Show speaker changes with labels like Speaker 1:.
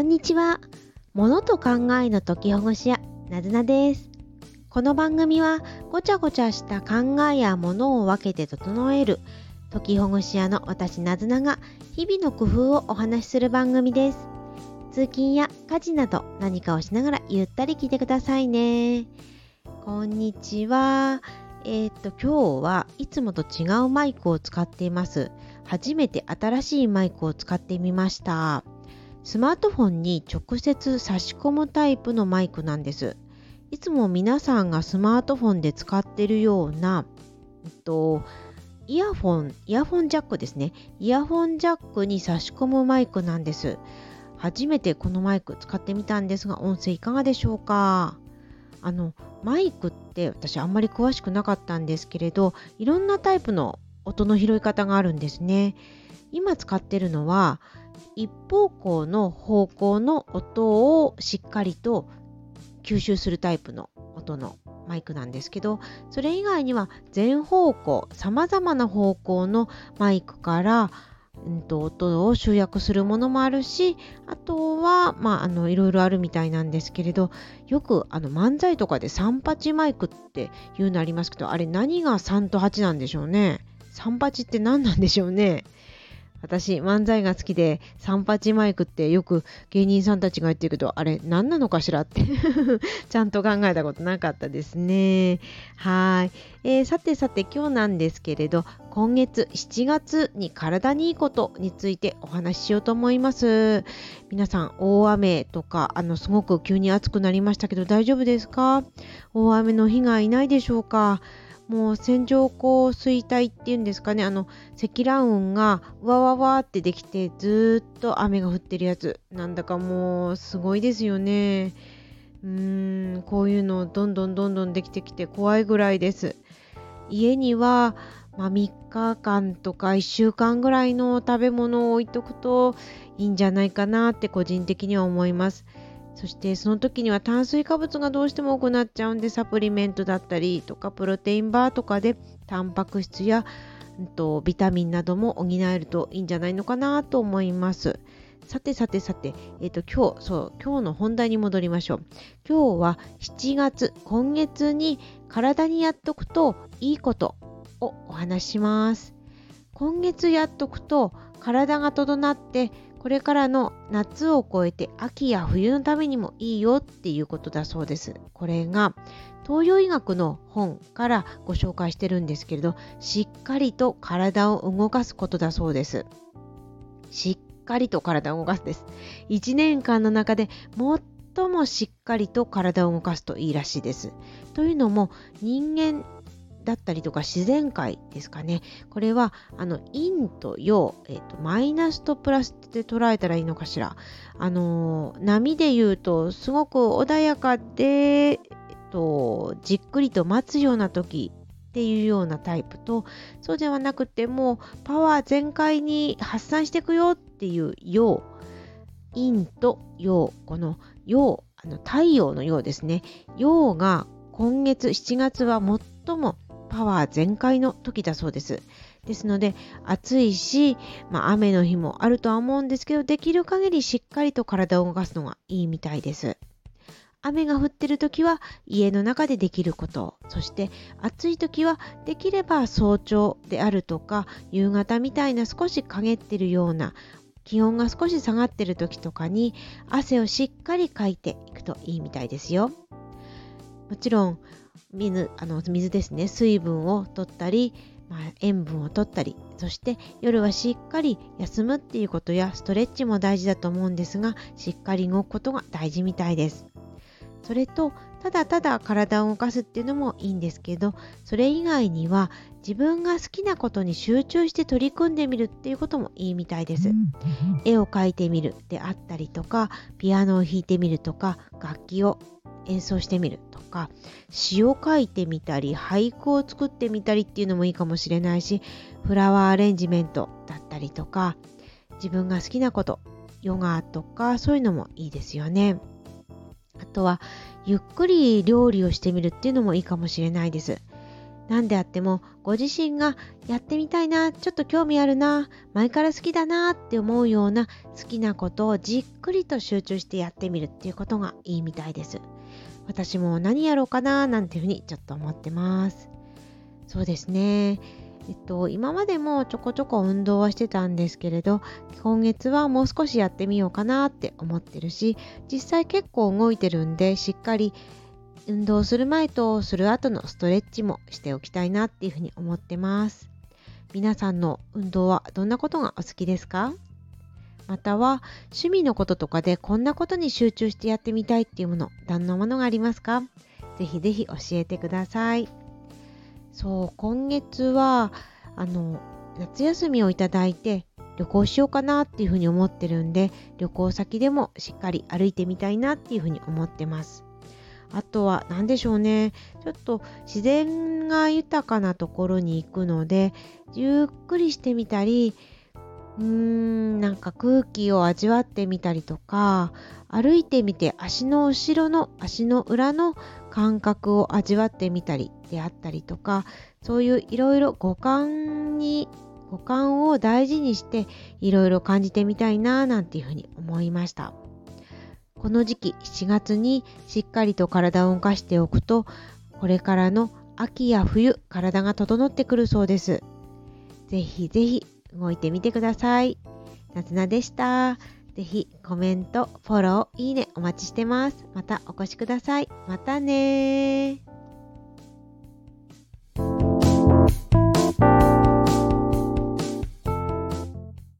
Speaker 1: こんにちは。物と考えの解きほぐし屋、なずなです。この番組は、ごちゃごちゃした考えや物を分けて整える、解きほぐし屋の私なずなが、日々の工夫をお話しする番組です。通勤や家事など何かをしながらゆったり聞いてくださいね。こんにちは。えー、っと、今日はいつもと違うマイクを使っています。初めて新しいマイクを使ってみました。スマートフォンに直接差し込むタイプのマイクなんです。いつも皆さんがスマートフォンで使っているような、えっと、イヤホン、イヤホンジャックですね。イヤホンジャックに差し込むマイクなんです。初めてこのマイク使ってみたんですが、音声いかがでしょうか？あの、マイクって私あんまり詳しくなかったんですけれど、いろんなタイプの音の拾い方があるんですね。今使ってるのは、一方向の方向の音をしっかりと吸収するタイプの音のマイクなんですけどそれ以外には全方向さまざまな方向のマイクから、うんと、音を集約するものもあるしあとは、まあ、あのいろいろあるみたいなんですけれどよくあの漫才とかで38マイクっていうのありますけどあれ何が3と8なんでしょうね。38って何なんでしょうね。私、漫才が好きで、三八マイクってよく芸人さんたちが言ってるけど、あれ、何なのかしらって ちゃんと考えたことなかったですね。はい、えー、さてさて、今日なんですけれど、今月7月に体にいいことについてお話ししようと思います。皆さん、大雨とか、あの、すごく急に暑くなりましたけど、大丈夫ですか？大雨の被害ないでしょうか？もう線状降水帯っていうんですかね。あの積乱雲がわわわってできてずっと雨が降ってるやつなんだかもうすごいですよね。うーんこういうのどんどんどんどんできてきて怖いぐらいです。家には、まあ、3日間とか1週間ぐらいの食べ物を置いとくといいんじゃないかなって個人的には思います。そしてその時には炭水化物がどうしても多くなっちゃうんでサプリメントだったりとかプロテインバーとかでタンパク質や、と、ビタミンなども補えるといいんじゃないのかなと思います。さてさてさて、え、ー、と今日、そう、今日の本題に戻りましょう。今日は7月、今月に体にやっとくといいことをお話しします。今月やっとくと体が整ってこれからの夏を越えて秋や冬のためにもいいよっていうことだそうです。これが東洋医学の本からご紹介してるんですけれど、しっかりと体を動かすことだそうです。しっかりと体を動かすです。1年間の中で最もしっかりと体を動かすといいらしいです。というのも人間だったりとか自然界ですかね。これはあの陰と陽、えーと、マイナスとプラスで捉えたらいいのかしら。あの波で言うとすごく穏やかで、えーと、じっくりと待つような時っていうようなタイプとそうではなくてもパワー全開に発散していくよっていう陽陰と陽この陽あの太陽の陽ですね陽が今月7月は最もパワー全開の時だそうです。ですので暑いし、まあ、雨の日もあるとは思うんですけどできる限りしっかりと体を動かすのがいいみたいです。雨が降ってる時は家の中でできることそして暑い時はできれば早朝であるとか夕方みたいな少し陰ってるような気温が少し下がってる時とかに汗をしっかりかいていくといいみたいですよ。もちろん水あの水ですね。水分を取ったり、まあ、塩分を取ったりそして夜はしっかり休むっていうことやストレッチも大事だと思うんですがしっかり動くことが大事みたいです。それとただただ体を動かすっていうのもいいんですけどそれ以外には自分が好きなことに集中して取り組んでみるっていうこともいいみたいです。絵を描いてみるであったりとかピアノを弾いてみるとか楽器を演奏してみるとか詩を書いてみたり俳句を作ってみたりっていうのもいいかもしれないしフラワーアレンジメントだったりとか自分が好きなことヨガとかそういうのもいいですよね。あとはゆっくり料理をしてみるっていうのもいいかもしれないです。何であってもご自身がやってみたいなちょっと興味あるな前から好きだなって思うような好きなことをじっくりと集中してやってみるっていうことがいいみたいです私も何やろうかななんていうふうにちょっと思ってます。そうですね。えっと、今までもちょこちょこ運動はしてたんですけれど今月はもう少しやってみようかなって思ってるし実際結構動いてるんでしっかり運動する前とする後のストレッチもしておきたいなっていうふうに思ってます。皆さんの運動はどんなことがお好きですか？または趣味のこととかでこんなことに集中してやってみたいっていうものどんなものがありますか？ぜひぜひ教えてください。そう今月はあの夏休みをいただいて旅行しようかなっていうふうに思ってるんで旅行先でもしっかり歩いてみたいなっていうふうに思ってます。あとは何でしょうね。ちょっと自然が豊かなところに行くのでゆっくりしてみたりうーんなんか空気を味わってみたりとか歩いてみて足の後ろの足の裏の感覚を味わってみたりであったりとかそういういろいろ五感に五感を大事にしていろいろ感じてみたいななんていうふうに思いました。この時期7月にしっかりと体を動かしておくとこれからの秋や冬体が整ってくるそうです。ぜひぜひ動いてみてくださいなつなでしたぜひコメント、フォロー、いいねお待ちしてます。またお越しください。またね